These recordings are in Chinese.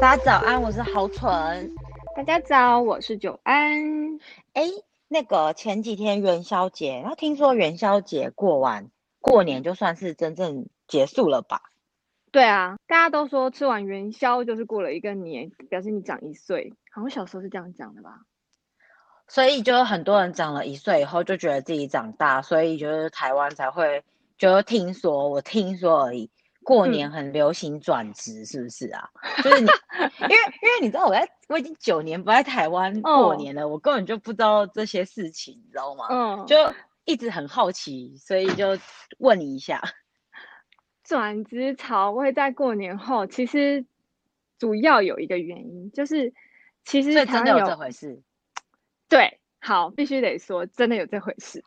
大家早安，我是豪纯。大家早，我是九安。哎，那个前几天元宵节，然后听说元宵节过完，过年就算是真正结束了吧？对啊，大家都说吃完元宵就是过了一个年，表示你长一岁。好像小时候是这样讲的吧？所以就很多人长了一岁以后就觉得自己长大，所以就是台湾才会，就听说我听说而已。过年很流行转职，是不是啊？嗯、就是你，因为因为你知道我在我已经九年不在台湾过年了，哦，我根本就不知道这些事情，你知道吗？嗯，就一直很好奇，所以就问你一下。转职潮会在过年后，其实主要有一个原因，就是其实真的有这回事。对，好，必须得说，真的有这回事。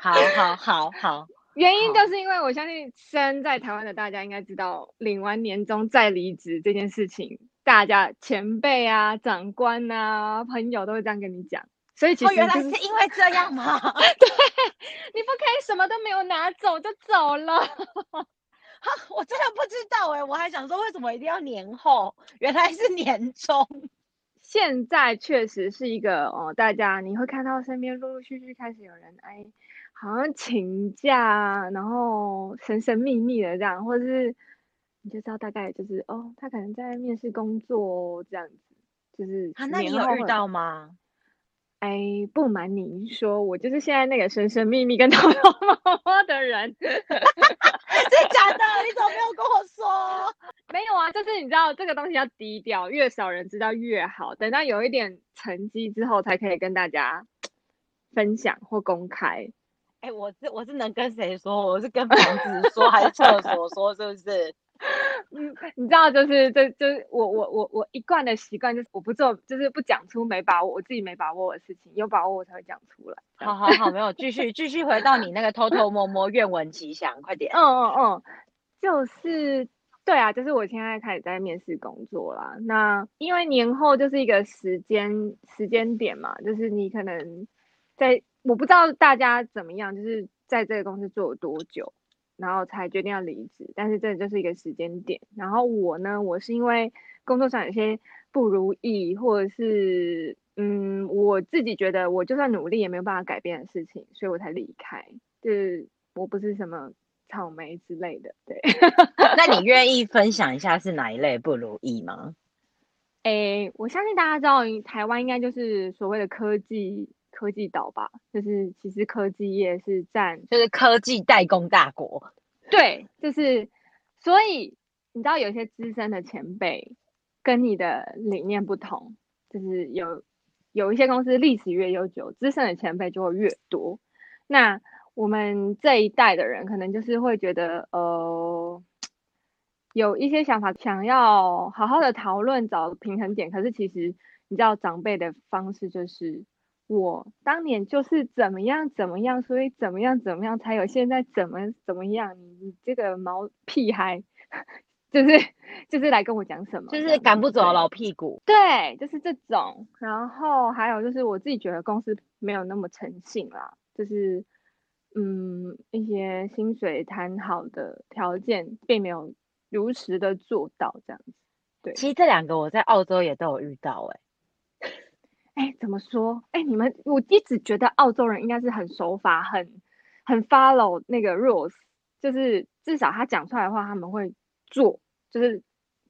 好好好好。原因就是因为我相信身在台湾的大家应该知道，领完年终再离职这件事情，大家前辈啊、长官啊、朋友都会这样跟你讲。所以其实、就是哦、原来是因为这样吗？对，你不可以什么都没有拿走就走了。哈，我真的不知道哎、欸，我还想说为什么一定要年后？原来是年终。现在确实是一个哦，大家你会看到身边陆陆续续开始有人哎。好像请假，然后神神秘秘的这样，或者是你就知道大概就是哦，他可能在面试工作这样子，就是。啊，那你有遇到吗？哎，不瞒您说，我就是现在那个神神秘秘跟 偷偷摸摸的人。真的假的？你怎么没有跟我说？没有啊，就是你知道这个东西要低调，越少人知道越好。等到有一点成绩之后，才可以跟大家分享或公开。哎、欸，我是我是能跟谁说？我是跟房子说，还是厕所说？是不是？嗯，你知道，就是这就是我我我我一贯的习惯，就是我不做，就是不讲出没把握，我自己没把握的事情，有把握我才会讲出来。好好好，没有，继续继续回到你那个偷偷摸摸，愿闻其详，快点。嗯嗯嗯，就是对啊，就是我现在开始在面试工作啦。那因为年后就是一个时间时间点嘛，就是你可能在。我不知道大家怎么样，就是在这个公司做了多久，然后才决定要离职。但是这就是一个时间点。然后我呢，我是因为工作上有些不如意，或者是嗯，我自己觉得我就算努力也没有办法改变的事情，所以我才离开。就是我不是什么草莓之类的，对。那你愿意 分享一下是哪一类不如意吗？诶，我相信大家知道，台湾应该就是所谓的科技。科技岛吧，就是其实科技业是占，就是科技代工大国。对，就是所以你知道有些资深的前辈跟你的理念不同，就是有有一些公司历史越悠久，资深的前辈就会越多。那我们这一代的人可能就是会觉得，呃，有一些想法，想要好好的讨论找平衡点。可是其实你知道长辈的方式就是。我当年就是怎么样怎么样，所以怎么样怎么样才有现在怎么怎么样。你你这个毛屁孩，就是就是来跟我讲什么？就是赶不走老屁股。对，就是这种。然后还有就是我自己觉得公司没有那么诚信啦，就是嗯一些薪水谈好的条件并没有如实的做到这样子。对，其实这两个我在澳洲也都有遇到哎、欸。哎，怎么说？哎，你们，我一直觉得澳洲人应该是很守法，很很 follow 那个 rules，就是至少他讲出来的话他们会做，就是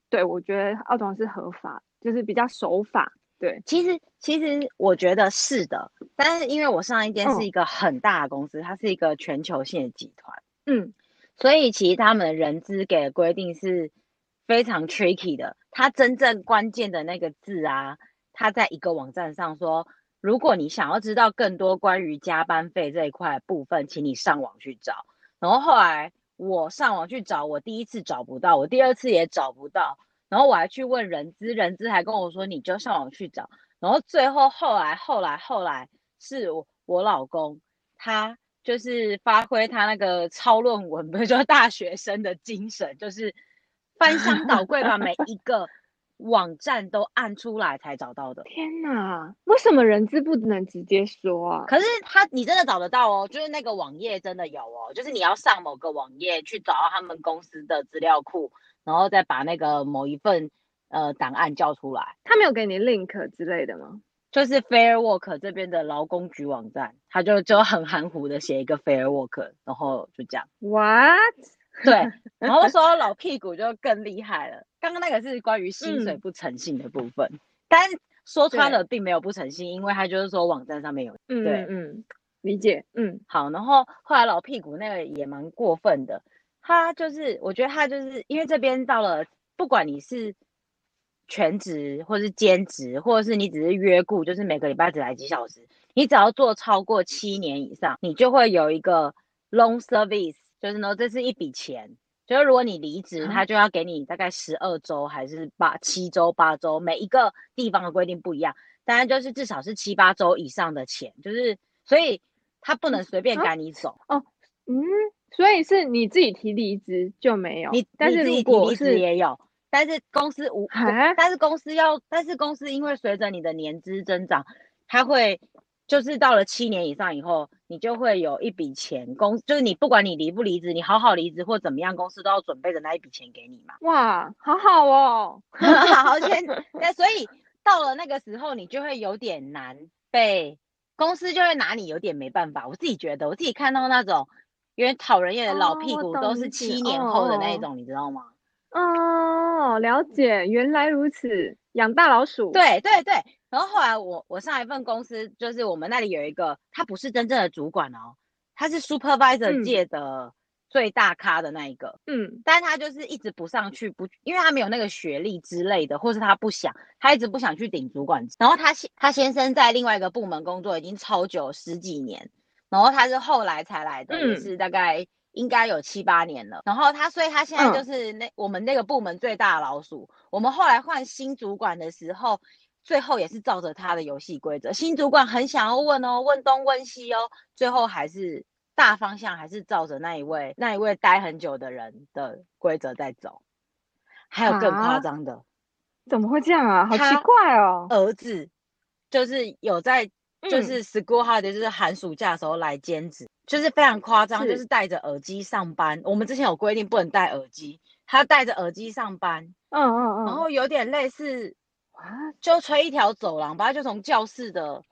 对，我觉得澳洲人是合法，就是比较守法。对，其实其实我觉得是的，但是因为我上一间是一个很大的公司，嗯、它是一个全球性的集团，嗯，所以其实他们的人资给的规定是非常 tricky 的，它真正关键的那个字啊。他在一个网站上说，如果你想要知道更多关于加班费这一块部分，请你上网去找。然后后来我上网去找，我第一次找不到，我第二次也找不到。然后我还去问人资，人资还跟我说，你就上网去找。然后最后后来后来后来是我，我老公，他就是发挥他那个抄论文，不是说大学生的精神，就是翻箱倒柜把每一个。网站都按出来才找到的。天哪，为什么人资不能直接说啊？可是他，你真的找得到哦，就是那个网页真的有哦，就是你要上某个网页去找到他们公司的资料库，然后再把那个某一份呃档案叫出来。他没有给你 link 之类的吗？就是 Fair Work 这边的劳工局网站，他就就很含糊的写一个 Fair Work，然后就这样。What？对，然后说老屁股就更厉害了。刚刚那个是关于薪水不诚信的部分，嗯、但说穿了并没有不诚信，因为他就是说网站上面有。嗯对嗯，理解。嗯，好。然后后来老屁股那个也蛮过分的，他就是我觉得他就是因为这边到了，不管你是。全职或是兼职，或者是你只是约雇，就是每个礼拜只来几小时。你只要做超过七年以上，你就会有一个 long service，就是呢，这是一笔钱。就是如果你离职，他就要给你大概十二周还是八七周八周，每一个地方的规定不一样，当然就是至少是七八周以上的钱。就是所以他不能随便赶你走。嗯、哦，嗯，所以是你自己提离职就没有，你但是如果是也有。但是公司无，但是公司要，但是公司因为随着你的年资增长，它会就是到了七年以上以后，你就会有一笔钱，公就是你不管你离不离职，你好好离职或怎么样，公司都要准备的那一笔钱给你嘛。哇，好好哦，好好先，那所以到了那个时候，你就会有点难被公司就会拿你有点没办法。我自己觉得，我自己看到那种有点讨人厌的老屁股，都是七年后的那一种，哦、你知道吗？哦，了解，原来如此，养大老鼠。对对对，然后后来我我上一份公司，就是我们那里有一个，他不是真正的主管哦，他是 supervisor 界的最大咖的那一个，嗯，但他就是一直不上去，不，因为他没有那个学历之类的，或是他不想，他一直不想去顶主管。然后他先他先生在另外一个部门工作已经超久十几年，然后他是后来才来的，也是大概。应该有七八年了，然后他，所以他现在就是那、嗯、我们那个部门最大的老鼠。我们后来换新主管的时候，最后也是照着他的游戏规则。新主管很想要问哦，问东问西哦，最后还是大方向还是照着那一位那一位待很久的人的规则在走。还有更夸张的，怎么会这样啊？好奇怪哦。儿子就是有在，就是 school holiday，就是寒暑假的时候来兼职。就是非常夸张，就是戴着耳机上班。我们之前有规定不能戴耳机，他戴着耳机上班。嗯嗯嗯。然后有点类似，就吹一条走廊吧，就从教室的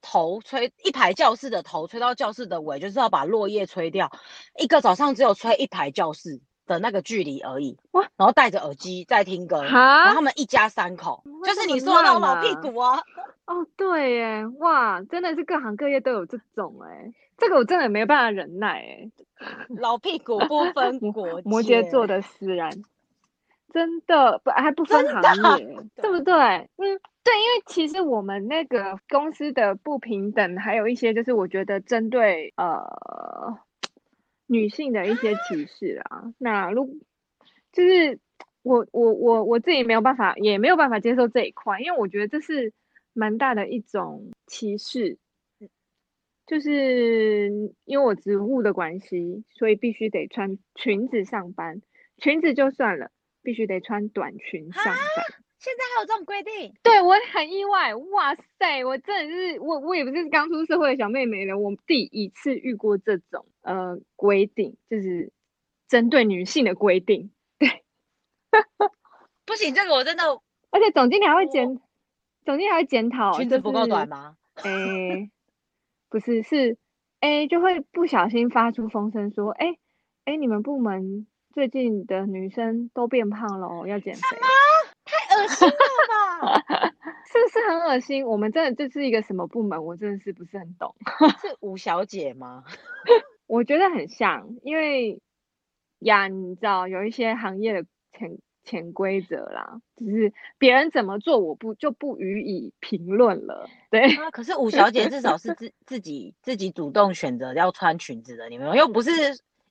头吹一排教室的头吹到教室的尾，就是要把落叶吹掉。一个早上只有吹一排教室的那个距离而已。哇！然后戴着耳机在听歌。然后他们一家三口，就是你说的那种老屁股啊。哦，对耶，哇，真的是各行各业都有这种哎。这个我真的没有办法忍耐哎，老屁股不分 国，摩羯座的思然，真的不还不分行业，对不对？嗯，对，因为其实我们那个公司的不平等，还有一些就是我觉得针对呃女性的一些歧视啊。那如就是我我我我自己没有办法，也没有办法接受这一块，因为我觉得这是蛮大的一种歧视。就是因为我职务的关系，所以必须得穿裙子上班。裙子就算了，必须得穿短裙上班。现在还有这种规定？对，我很意外。哇塞，我真的是我我也不是刚出社会的小妹妹了，我第一次遇过这种呃规定，就是针对女性的规定。对，不行，这个我真的。而且总经理还会检，总经理还会检讨裙子不够短吗？哎、欸。不是，是，哎，就会不小心发出风声说，哎，哎，你们部门最近的女生都变胖了哦，要减肥。恶心了吧？是不是很恶心？我们真的这是一个什么部门？我真的是不是很懂。是吴小姐吗？我觉得很像，因为呀，你知道有一些行业的潜潜规则啦，就是别人怎么做，我不就不予以评论了。对啊，可是吴小姐至少是自自己自己主动选择要穿裙子的，你们又不是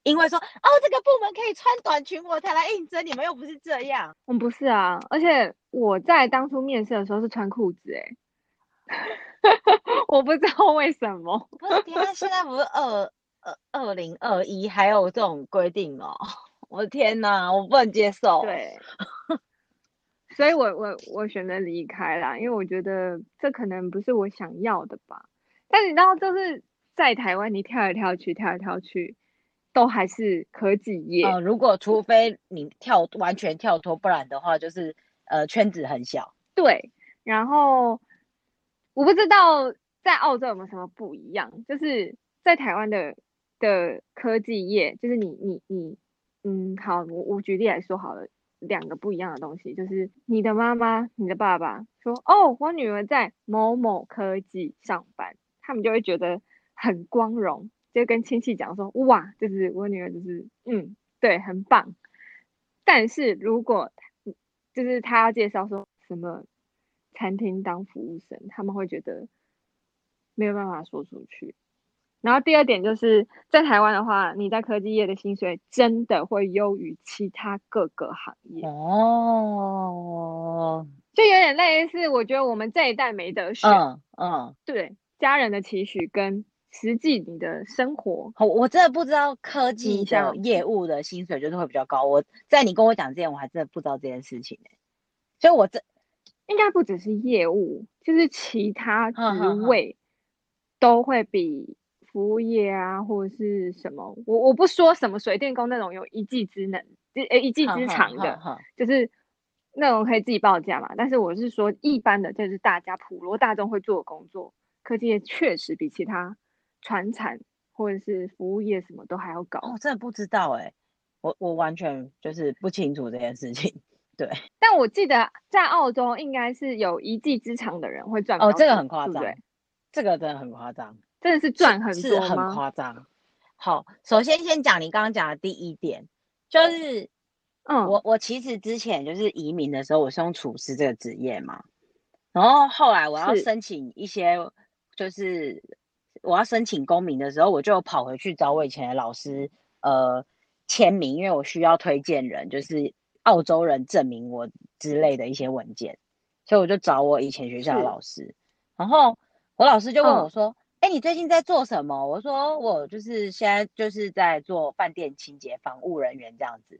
因为说哦这个部门可以穿短裙我才来应征，你们又不是这样。我们不是啊，而且我在当初面试的时候是穿裤子哎，我不知道为什么。不是，天啊，现在不是二二二零二一还有这种规定哦。我的天哪，我不能接受。对，所以我我我选择离开啦，因为我觉得这可能不是我想要的吧。但你知道，就是在台湾，你跳来跳去，跳来跳去，都还是科技业。呃，如果除非你跳完全跳脱，不然的话，就是呃圈子很小。对，然后我不知道在澳洲有没有什么不一样，就是在台湾的的科技业，就是你你你，嗯，好，我我举例来说好了，两个不一样的东西，就是你的妈妈、你的爸爸说，哦，我女儿在某某科技上班，他们就会觉得很光荣，就跟亲戚讲说，哇，就是我女儿就是，嗯，对，很棒。但是如果就是他要介绍说什么餐厅当服务生，他们会觉得没有办法说出去。然后第二点就是在台湾的话，你在科技业的薪水真的会优于其他各个行业哦，就有点类似，我觉得我们这一代没得选，嗯嗯，对，家人的期许跟实际你的生活，我我真的不知道科技的业务的薪水就是会比较高。我在你跟我讲之前，我还真的不知道这件事情欸，所以我这应该不只是业务，就是其他职位都会比。服务业啊，或者是什么，我我不说什么水电工那种有一技之能，呃一技之长的，就是那种可以自己报价嘛。但是我是说一般的，就是大家普罗大众会做的工作，科技业确实比其他传产或者是服务业什么都还要高。我、哦、真的不知道哎、欸，我我完全就是不清楚这件事情。对，但我记得在澳洲应该是有一技之长的人会赚哦，这个很夸张，对，这个真的很夸张。真的是赚很多是很夸张。好，首先先讲你刚刚讲的第一点，就是，嗯，我我其实之前就是移民的时候，我是用厨师这个职业嘛，然后后来我要申请一些，就是我要申请公民的时候，我就跑回去找我以前的老师，呃，签名，因为我需要推荐人，就是澳洲人证明我之类的一些文件，所以我就找我以前学校的老师，然后我老师就问我说。嗯哎，你最近在做什么？我说我就是现在就是在做饭店清洁、房务人员这样子。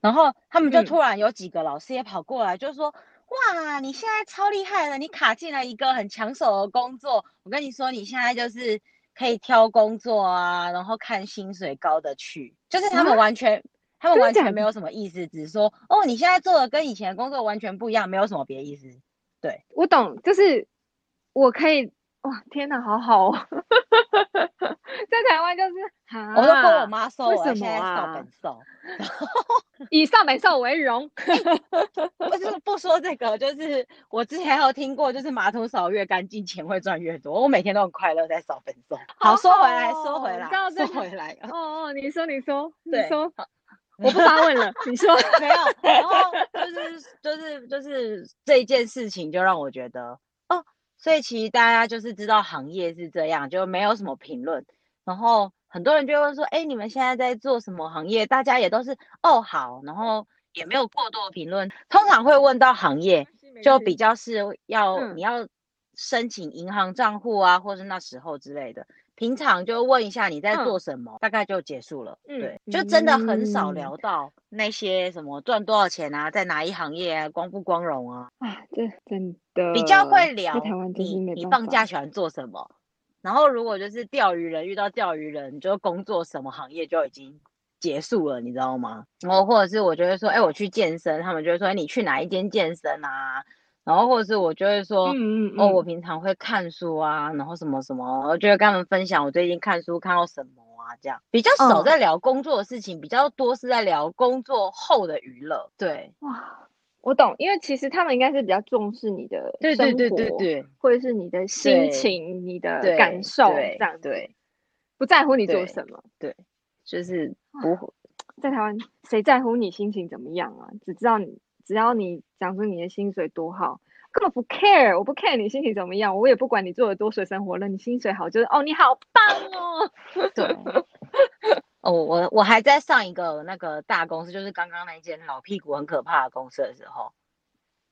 然后他们就突然有几个老师也跑过来，就说：“嗯、哇，你现在超厉害了，你卡进了一个很抢手的工作。我跟你说，你现在就是可以挑工作啊，然后看薪水高的去。就是他们完全，啊、他们完全没有什么意思，只是说哦，你现在做的跟以前的工作完全不一样，没有什么别的意思。对，我懂，就是我可以。”哇，天哪，好好哦！在台湾就是，我都跟我妈说，为什么啊？少本瘦，以少本瘦为荣。不是不说这个，就是我之前有听过，就是马桶扫越干净，钱会赚越多。我每天都很快乐在扫本瘦。好，说回来，说回来，说回来。哦哦，你说，你说，你说，我不发问了。你说 没有，然后就是就是就是这一件事情，就让我觉得哦。所以其实大家就是知道行业是这样，就没有什么评论。然后很多人就会说：“哎，你们现在在做什么行业？”大家也都是哦好，然后也没有过多的评论。通常会问到行业，就比较是要、嗯、你要申请银行账户啊，或是那时候之类的。平常就问一下你在做什么，嗯、大概就结束了。嗯、对，就真的很少聊到那些什么赚多少钱啊，在哪一行业啊，光不光荣啊。啊，这真的比较会聊你你放假喜欢做什么，然后如果就是钓鱼人遇到钓鱼人，就工作什么行业就已经结束了，你知道吗？然后或者是我就会说，哎，我去健身，他们就会说，哎，你去哪一间健身啊？然后或者是我就会说，嗯嗯嗯哦，我平常会看书啊，然后什么什么，我就会跟他们分享我最近看书看到什么啊，这样比较少在聊工作的事情，哦、比较多是在聊工作后的娱乐。对，哇，我懂，因为其实他们应该是比较重视你的生活，对对对对对，或者是你的心情、你的感受这样，对，不在乎你做什么，对，对就是不在台湾谁在乎你心情怎么样啊？只知道你。只要你讲出你的薪水多好，根本不 care，我不 care 你心情怎么样，我也不管你做的多水深火热，你薪水好就是哦，你好棒哦。对，哦，我我还在上一个那个大公司，就是刚刚那间老屁股很可怕的公司的时候，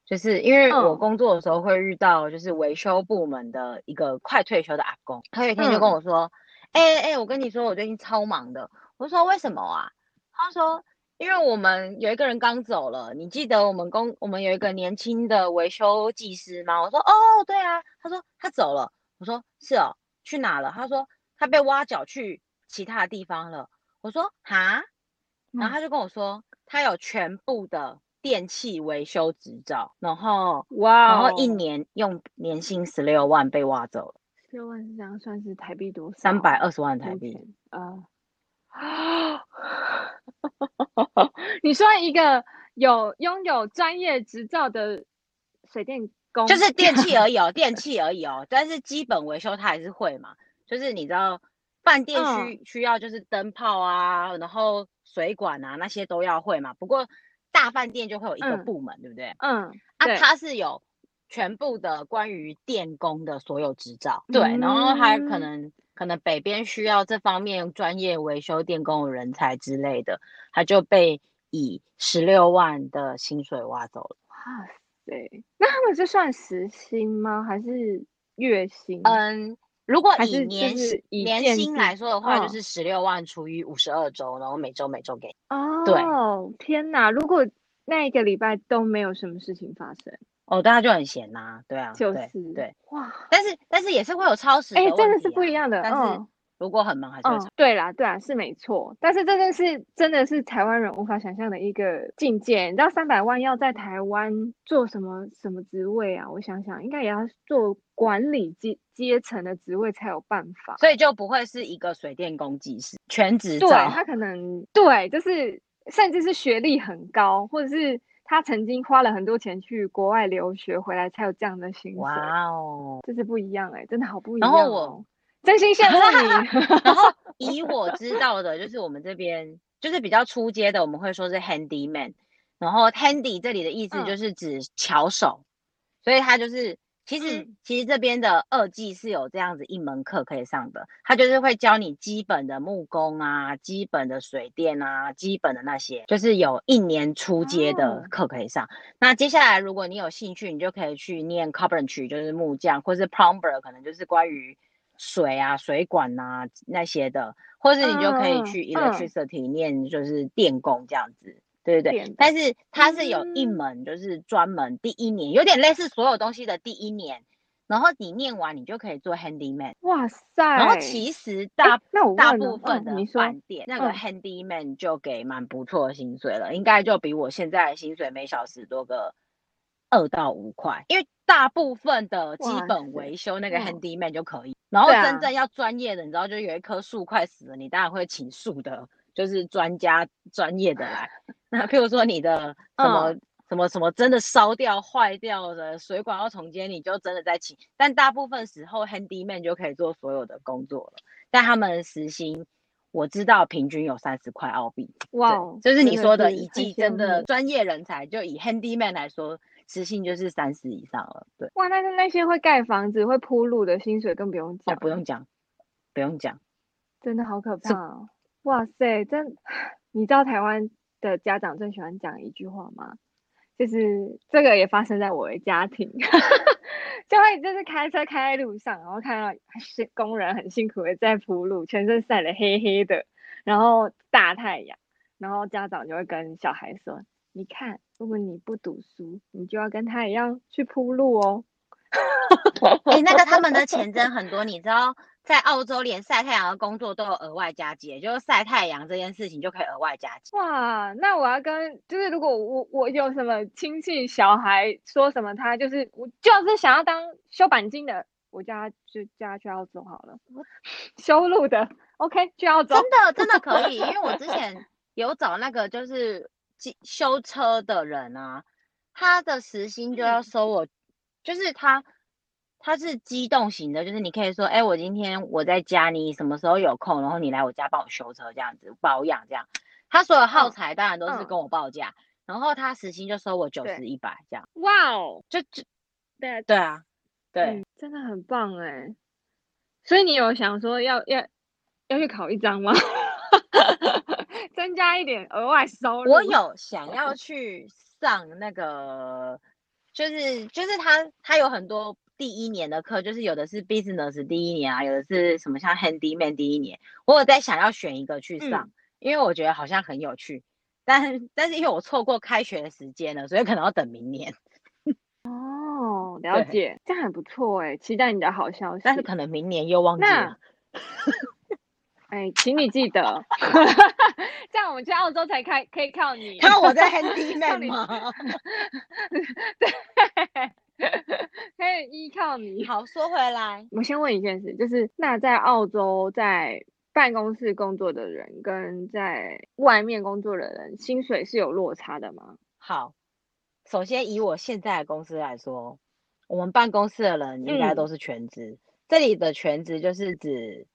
就是因为我工作的时候会遇到就是维修部门的一个快退休的阿公，他有一天就跟我说，哎哎、嗯，我跟你说我最近超忙的，我说为什么啊？他说。因为我们有一个人刚走了，你记得我们公我们有一个年轻的维修技师吗？我说哦，对啊。他说他走了。我说是哦，去哪了？他说他被挖角去其他地方了。我说哈，然后他就跟我说他有全部的电器维修执照，然后哇，然后一年用年薪十六万被挖走了。十六万是这样算是台币多少？三百二十万台币。啊啊！你说一个有拥有专业执照的水电工，就是电器而已哦，电器而已哦，但是基本维修他还是会嘛。就是你知道，饭店需、嗯、需要就是灯泡啊，然后水管啊那些都要会嘛。不过大饭店就会有一个部门，嗯、对不对？嗯，啊，它是有全部的关于电工的所有执照，对，然后还可能可能北边需要这方面专业维修电工的人才之类的，他就被以十六万的薪水挖走了。哇塞，那他们是算时薪吗？还是月薪？嗯。如果以年薪年薪来说的话，就是十六万除以五十二周，然后每周每周给。哦，对，天哪！如果那一个礼拜都没有什么事情发生，哦，大家就很闲呐、啊，对啊，就是对，对哇，但是但是也是会有超时哎、欸，真的是不一样的，但是。嗯如果很忙还是会、嗯、对啦，对啦，是没错。但是这件事真的是台湾人无法想象的一个境界。你知道三百万要在台湾做什么什么职位啊？我想想，应该也要做管理阶阶层的职位才有办法。所以就不会是一个水电工技师全职。对，他可能对，就是甚至是学历很高，或者是他曾经花了很多钱去国外留学回来才有这样的薪水。哇哦，这是不一样哎、欸，真的好不一样、哦。然后我。真心羡慕你。然后以我知道的，就是我们这边就是比较出街的，我们会说是 handyman。然后 handy 这里的意思就是指巧手，嗯、所以他就是其实、嗯、其实这边的二技是有这样子一门课可以上的，他就是会教你基本的木工啊、基本的水电啊、基本的那些，就是有一年初阶的课可以上。哦、那接下来如果你有兴趣，你就可以去念 carpentry，就是木匠，或是 plumber，可能就是关于。水啊，水管啊那些的，或是你就可以去 electricity 念，就是电工这样子，嗯、对对对。但是它是有一门，就是专门第一年，有点类似所有东西的第一年，然后你念完，你就可以做 handyman。哇塞！然后其实大大部分的饭店、嗯、那个 handyman 就给蛮不错的薪水了，嗯、应该就比我现在的薪水每小时多个二到五块，因为大部分的基本维修那个 handyman 就可以。然后真正要专业的，你知道，就有一棵树快死了，你当然会请树的，就是专家专业的来。那譬如说你的什么、嗯、什么什么真的烧掉坏掉的水管要重接，你就真的在请。但大部分时候 handyman 就可以做所有的工作了。但他们时薪我知道平均有三十块澳币。哇，就是你说的一季真的专业人才，就以 handyman 来说。时薪就是三十以上了，对。哇，那那些会盖房子、会铺路的薪水更不用讲。哦，不用讲，不用讲，真的好可怕哦！哇塞，真，你知道台湾的家长最喜欢讲一句话吗？就是这个也发生在我的家庭，就会就是开车开在路上，然后看到是工人很辛苦的在铺路，全身晒得黑黑的，然后大太阳，然后家长就会跟小孩说。你看，如果你不读书，你就要跟他一样去铺路哦。哎、欸，那个他们的钱真很多，你知道，在澳洲连晒太阳的工作都有额外加给，就是晒太阳这件事情就可以额外加给。哇，那我要跟，就是如果我我有什么亲戚小孩说什么，他就是我就是想要当修钣金的，我叫他就叫他去澳洲好了。修路的，OK，去澳洲。真的真的可以，因为我之前有找那个就是。修车的人啊，他的时薪就要收我，嗯、就是他他是机动型的，就是你可以说，哎、欸，我今天我在家，你什么时候有空，然后你来我家帮我修车这样子保养这样，他所有耗材当然都是跟我报价，嗯、然后他时薪就收我九十一百这样。哇哦，就就对啊对啊，对、嗯，真的很棒哎。所以你有想说要要要去考一张吗？增加一点额外收入。我有想要去上那个，就是就是他他有很多第一年的课，就是有的是 business 第一年啊，有的是什么像 handyman 第一年。我有在想要选一个去上，嗯、因为我觉得好像很有趣。但但是因为我错过开学的时间了，所以可能要等明年。哦，了解，对这样很不错哎，期待你的好消息。但是可能明年又忘记了。哎，请你记得，这样我们去澳洲才开可以靠你。看我在 handyman 吗？对，可以依靠你。好，说回来，我先问一件事，就是那在澳洲在办公室工作的人跟在外面工作的人，薪水是有落差的吗？好，首先以我现在的公司来说，我们办公室的人应该都是全职。嗯、这里的全职就是指。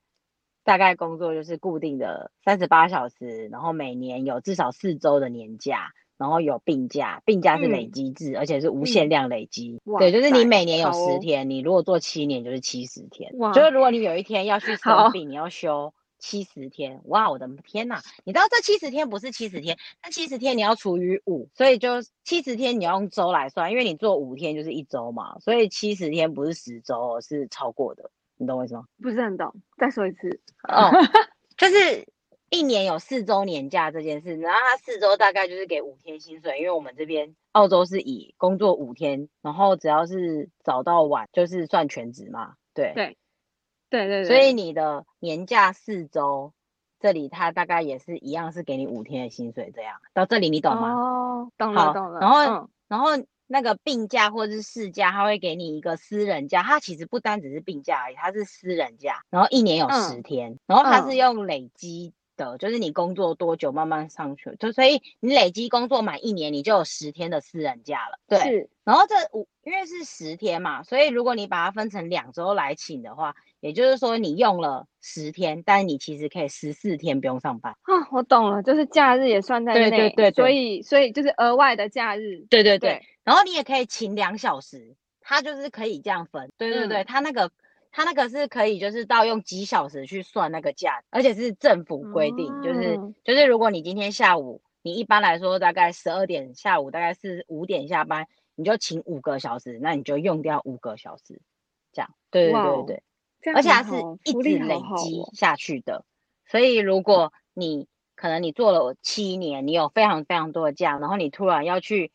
大概工作就是固定的三十八小时，然后每年有至少四周的年假，然后有病假，病假是累积制，嗯、而且是无限量累积。嗯、对，就是你每年有十天，你如果做七年就是七十天。哇就是如果你有一天要去生病，你要休七十天。哇，我的天呐！你知道这七十天不是七十天，那七十天你要除以五，所以就七十天你要用周来算，因为你做五天就是一周嘛，所以七十天不是十周，是超过的。你懂我意思吗？不是很懂，再说一次。哦，就是一年有四周年假这件事，然后他四周大概就是给五天薪水，因为我们这边澳洲是以工作五天，然后只要是早到晚就是算全职嘛。对对对对，所以你的年假四周，这里他大概也是一样是给你五天的薪水，这样到这里你懂吗？哦，懂了懂了。然后然后。嗯那个病假或者是事假，他会给你一个私人假，它其实不单只是病假而已，它是私人假，然后一年有十天，嗯、然后它是用累积的，嗯、就是你工作多久慢慢上去，就所以你累积工作满一年，你就有十天的私人假了。对，是然后这五因为是十天嘛，所以如果你把它分成两周来请的话。也就是说，你用了十天，但你其实可以十四天不用上班啊。我懂了，就是假日也算在内，对对对，对，所以所以就是额外的假日。对对对，对然后你也可以请两小时，它就是可以这样分。对对对，它、嗯、那个它那个是可以就是到用几小时去算那个价，而且是政府规定，嗯、就是就是如果你今天下午，你一般来说大概十二点下午大概是五点下班，你就请五个小时，那你就用掉五个小时，这样。对对对对对。而且它是一直累积下去的，哦、所以如果你可能你做了七年，你有非常非常多的假，然后你突然要去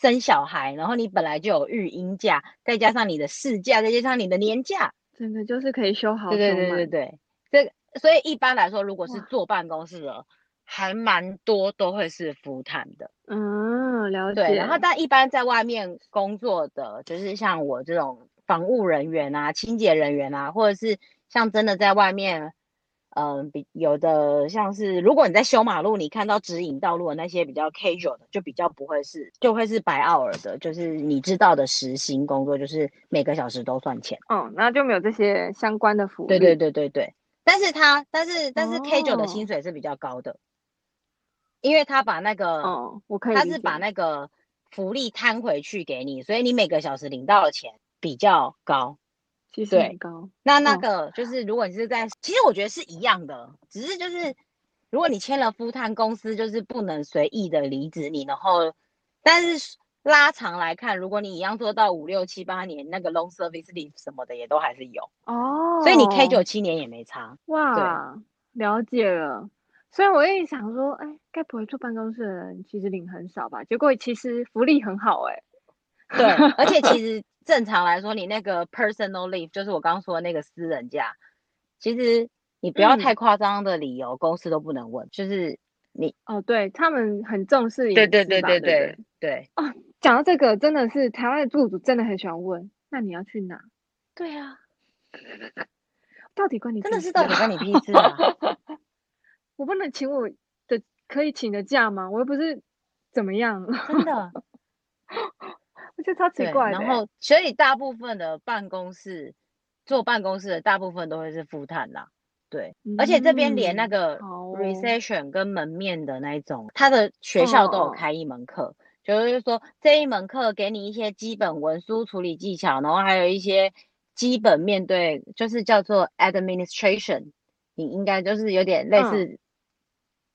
生小孩，然后你本来就有育婴假，再加上你的事假，再加上你的年假，真的就是可以休好。对对对对对，这个所以一般来说，如果是坐办公室的，哇还蛮多都会是 full time 的。嗯，了解。对，然后但一般在外面工作的，就是像我这种。防务人员啊，清洁人员啊，或者是像真的在外面，嗯、呃，比有的像是，如果你在修马路，你看到指引道路的那些比较 casual 的，就比较不会是，就会是白 hour 的，就是你知道的时薪工作，就是每个小时都算钱。哦，那就没有这些相关的福利。对对对对对，但是他，但是但是 casual 的薪水是比较高的，哦、因为他把那个，哦，我可以，他是把那个福利摊回去给你，所以你每个小时领到的钱。比较高，其实很高。那那个就是，如果你是在，哦、其实我觉得是一样的，只是就是，如果你签了 full time 公司，就是不能随意的离职你，然后，但是拉长来看，如果你一样做到五六七八年，那个 long service leave 什么的也都还是有哦，所以你 K 九七年也没差。哇，对了解了。所以我一直想说，哎，该不会坐办公室的人其实领很少吧？结果其实福利很好，哎。对，而且其实。正常来说，你那个 personal leave 就是我刚刚说的那个私人假，其实你不要太夸张的理由，嗯、公司都不能问。就是你哦，对他们很重视隐私，对对对对对对。对哦，讲到这个，真的是台湾的雇主真的很喜欢问，那你要去哪？对啊，到底关你真的是到底关你屁事啊？我不能请我的可以请的假吗？我又不是怎么样，真的。我觉得超奇怪，然后所以大部分的办公室坐办公室的大部分都会是 full time 啦，对，嗯、而且这边连那个 recession 跟门面的那一种，他的学校都有开一门课，哦、就是说这一门课给你一些基本文书处理技巧，然后还有一些基本面对，就是叫做 administration，你应该就是有点类似，嗯、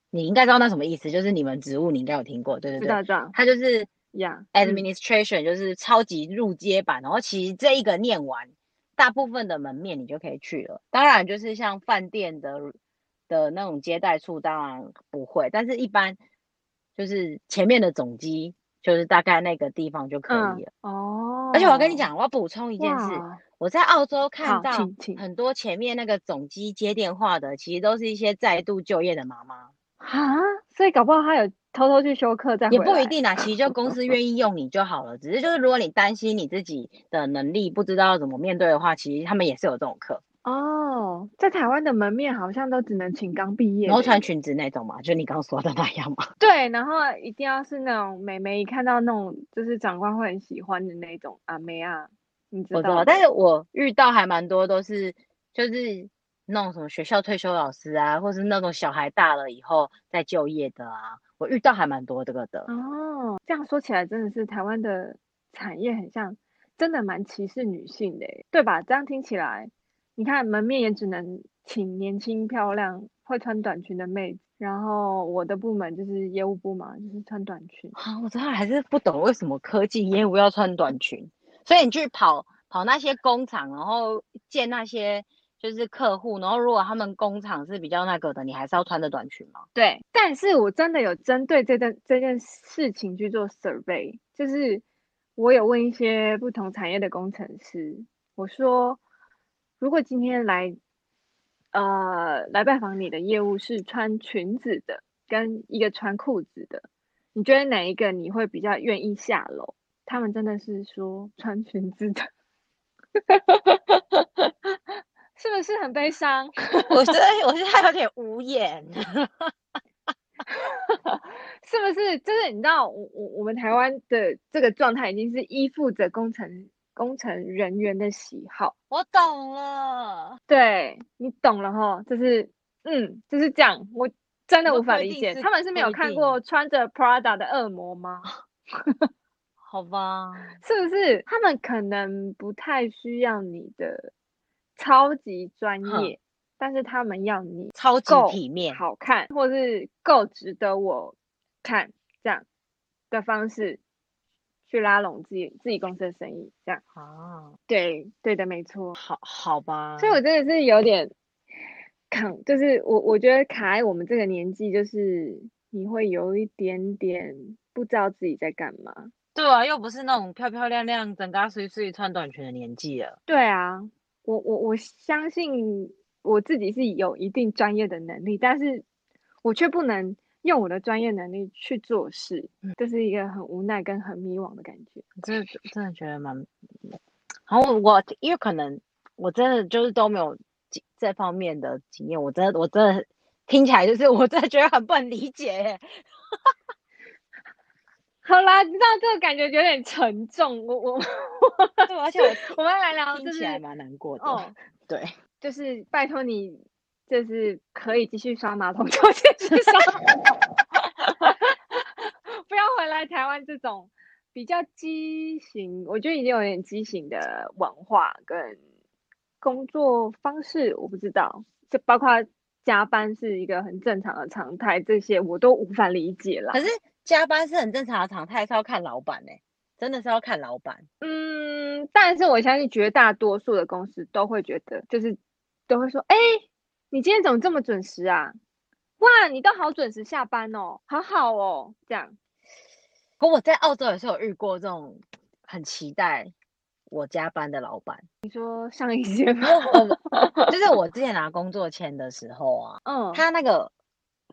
你应该知道那什么意思，就是你们职务你应该有听过，对对对，他就是。Yeah, administration、嗯、就是超级入阶版，然后其实这一个念完，大部分的门面你就可以去了。当然，就是像饭店的的那种接待处，当然不会，但是一般就是前面的总机就是大概那个地方就可以了。嗯、哦，而且我要跟你讲，我要补充一件事，我在澳洲看到很多前面那个总机接电话的，其实都是一些再度就业的妈妈。啊，所以搞不好他有偷偷去修课再回来。也不一定啊，其实就公司愿意用你就好了。只是就是如果你担心你自己的能力不知道怎么面对的话，其实他们也是有这种课。哦，在台湾的门面好像都只能请刚毕业，然后穿裙子那种嘛，就你刚说的那样嘛。对，然后一定要是那种美眉，一看到那种就是长官会很喜欢的那种阿妹啊，你知道？我知道，但是我遇到还蛮多都是就是那种什么学校退休老师啊，或是那种小孩大了以后再就业的啊，我遇到还蛮多这个的。哦，这样说起来真的是台湾的产业很像，真的蛮歧视女性的，对吧？这样听起来。你看门面也只能请年轻漂亮会穿短裙的妹子，然后我的部门就是业务部嘛，就是穿短裙。啊，我真的还是不懂为什么科技业务要穿短裙。所以你去跑跑那些工厂，然后见那些就是客户，然后如果他们工厂是比较那个的，你还是要穿着短裙吗？对，但是我真的有针对这件这件事情去做 survey，就是我有问一些不同产业的工程师，我说。如果今天来，呃，来拜访你的业务是穿裙子的，跟一个穿裤子的，你觉得哪一个你会比较愿意下楼？他们真的是说穿裙子的，是不是很悲伤？我觉得我觉得他有点无言，是不是？就是你知道，我我我们台湾的这个状态已经是依附着工程。工程人员的喜好，我懂了。对，你懂了哈，就是，嗯，就是这样。我真的无法理解，他们是没有看过穿着 Prada 的恶魔吗？好吧，是不是？他们可能不太需要你的超级专业，但是他们要你超级体面、好看，或是够值得我看这样的方式。去拉拢自己自己公司的生意，这样啊？对对的，没错。好，好吧。所以我真的是有点扛，就是我我觉得卡在我们这个年纪，就是你会有一点点不知道自己在干嘛。对啊，又不是那种漂漂亮亮、整嘎碎碎穿短裙的年纪了。对啊，我我我相信我自己是有一定专业的能力，但是我却不能。用我的专业能力去做事，这是一个很无奈跟很迷惘的感觉。真的真的觉得蛮……然后我因为可能我真的就是都没有这方面的经验，我真的我真的听起来就是我真的觉得很不能理解。好啦，你知道这个感觉有点沉重。我我对，而且我我们来聊，听起来蛮难过的。哦，对，就是拜托你。就是可以继续刷马桶，就继续刷，不要回来台湾这种比较畸形，我觉得已经有点畸形的文化跟工作方式，我不知道，就包括加班是一个很正常的常态，这些我都无法理解了。可是加班是很正常的常态，是要看老板呢、欸，真的是要看老板。嗯，但是我相信绝大多数的公司都会觉得，就是都会说，哎、欸。你今天怎么这么准时啊？哇，你都好准时下班哦，好好哦，这样。可我在澳洲也是有遇过这种很期待我加班的老板。你说上一间吗？就是我之前拿工作签的时候啊，嗯，他那个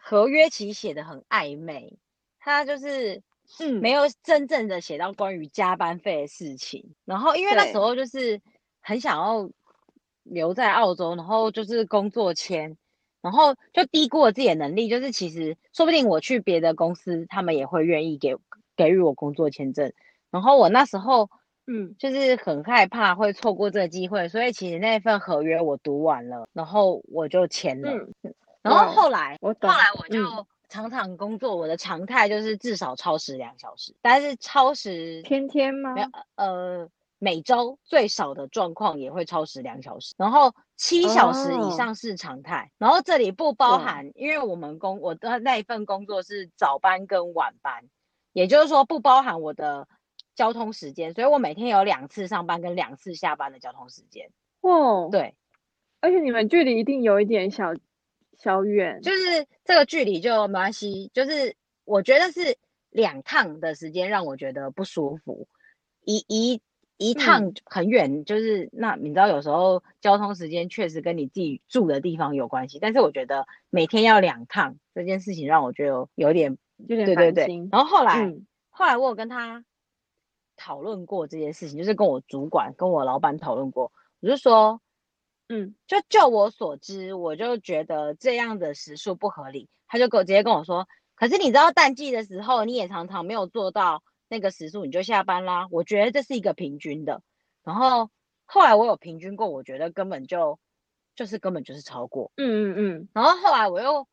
合约其实写的很暧昧，他就是嗯没有真正的写到关于加班费的事情。然后因为那时候就是很想要。留在澳洲，然后就是工作签，然后就低估了自己的能力。就是其实说不定我去别的公司，他们也会愿意给给予我工作签证。然后我那时候，嗯，就是很害怕会错过这个机会，所以其实那份合约我读完了，然后我就签了。嗯、然后后来，我后来我就常常工作，我的常态就是至少超时两小时，但是超时天天吗？呃。每周最少的状况也会超时两小时，然后七小时以上是常态。Oh. 然后这里不包含，因为我们工我的那一份工作是早班跟晚班，也就是说不包含我的交通时间，所以我每天有两次上班跟两次下班的交通时间。哦，oh. 对，而且你们距离一定有一点小小远，就是这个距离就没关系，就是我觉得是。两趟的时间让我觉得不舒服，一一一趟很远，就是那你知道有时候交通时间确实跟你自己住的地方有关系，但是我觉得每天要两趟这件事情让我觉得有点有点对对对。然后后来、嗯、后来我有跟他讨论过这件事情，就是跟我主管跟我老板讨论过，我就说，嗯，就就我所知，我就觉得这样的时数不合理，他就跟我直接跟我说。可是你知道淡季的时候，你也常常没有做到那个时数，你就下班啦。我觉得这是一个平均的。然后后来我有平均过，我觉得根本就就是根本就是超过。嗯嗯嗯。然后后来我又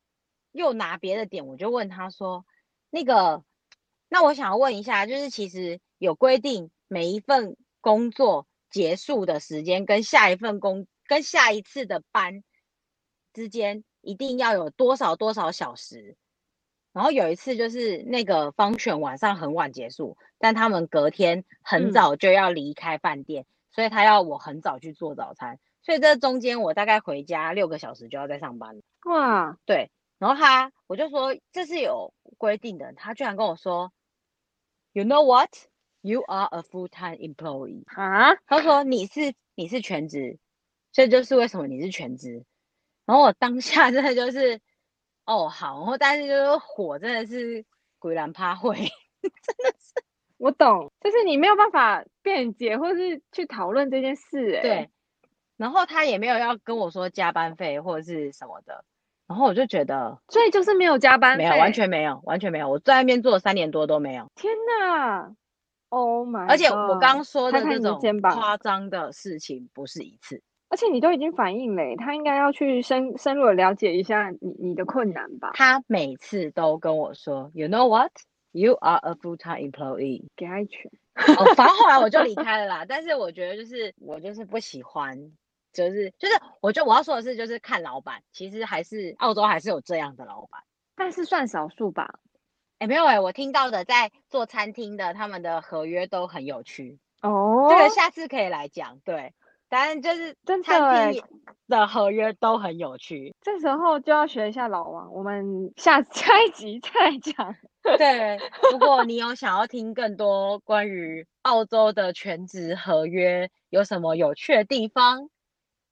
又拿别的点，我就问他说：“那个，那我想要问一下，就是其实有规定每一份工作结束的时间跟下一份工跟下一次的班之间一定要有多少多少小时？”然后有一次就是那个 function 晚上很晚结束，但他们隔天很早就要离开饭店，嗯、所以他要我很早去做早餐，所以这中间我大概回家六个小时就要在上班。哇，对，然后他我就说这是有规定的，他居然跟我说，You know what? You are a full-time employee 啊？他说你是你是全职，这就是为什么你是全职。然后我当下真的就是。哦，好，然后但是就是火真的是鬼然趴会，真的是我懂，就是你没有办法辩解或是去讨论这件事，哎，对，然后他也没有要跟我说加班费或者是什么的，然后我就觉得，所以就是没有加班费，没有，完全没有，完全没有，我在那边做了三年多都没有，天哪，Oh my，而且我刚刚说的那种夸张的事情不是一次。而且你都已经反映了，他应该要去深深入的了解一下你你的困难吧？他每次都跟我说，You know what? You are a full-time employee。给他一拳。哦，反正后来我就离 开了啦。但是我觉得就是我就是不喜欢，就是就是我觉得我要说的是，就是看老板，其实还是澳洲还是有这样的老板，但是算少数吧。哎，没有哎，我听到的在做餐厅的，他们的合约都很有趣哦。这个下次可以来讲，对。反正就是餐厅的合约都很有趣，这时候就要学一下老王，我们下 下一集再讲。对，如果你有想要听更多关于澳洲的全职合约有什么有趣的地方，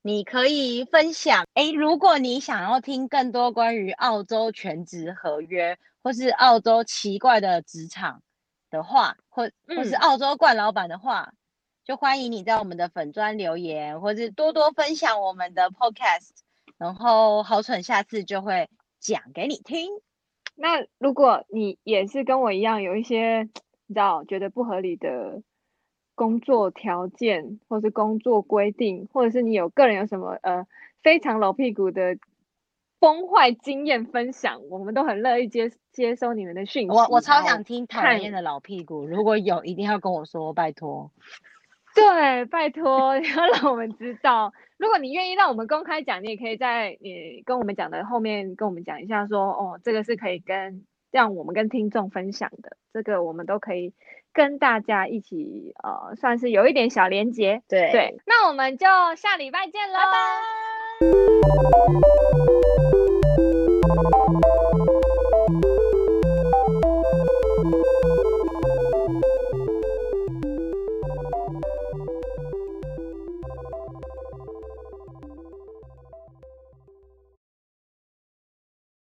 你可以分享。诶，如果你想要听更多关于澳洲全职合约，或是澳洲奇怪的职场的话，或或是澳洲冠老板的话。嗯就欢迎你在我们的粉砖留言，或是多多分享我们的 podcast，然后好蠢下次就会讲给你听。那如果你也是跟我一样有一些你知道觉得不合理的工作条件，或是工作规定，或者是你有个人有什么呃非常老屁股的崩坏经验分享，我们都很乐意接接收你们的讯息。我我超想听讨厌的老屁股，如果有一定要跟我说，拜托。对，拜托 你要让我们知道。如果你愿意让我们公开讲，你也可以在你跟我们讲的后面跟我们讲一下说，说哦，这个是可以跟让我们跟听众分享的，这个我们都可以跟大家一起呃，算是有一点小连结。对，对，那我们就下礼拜见喽，拜拜。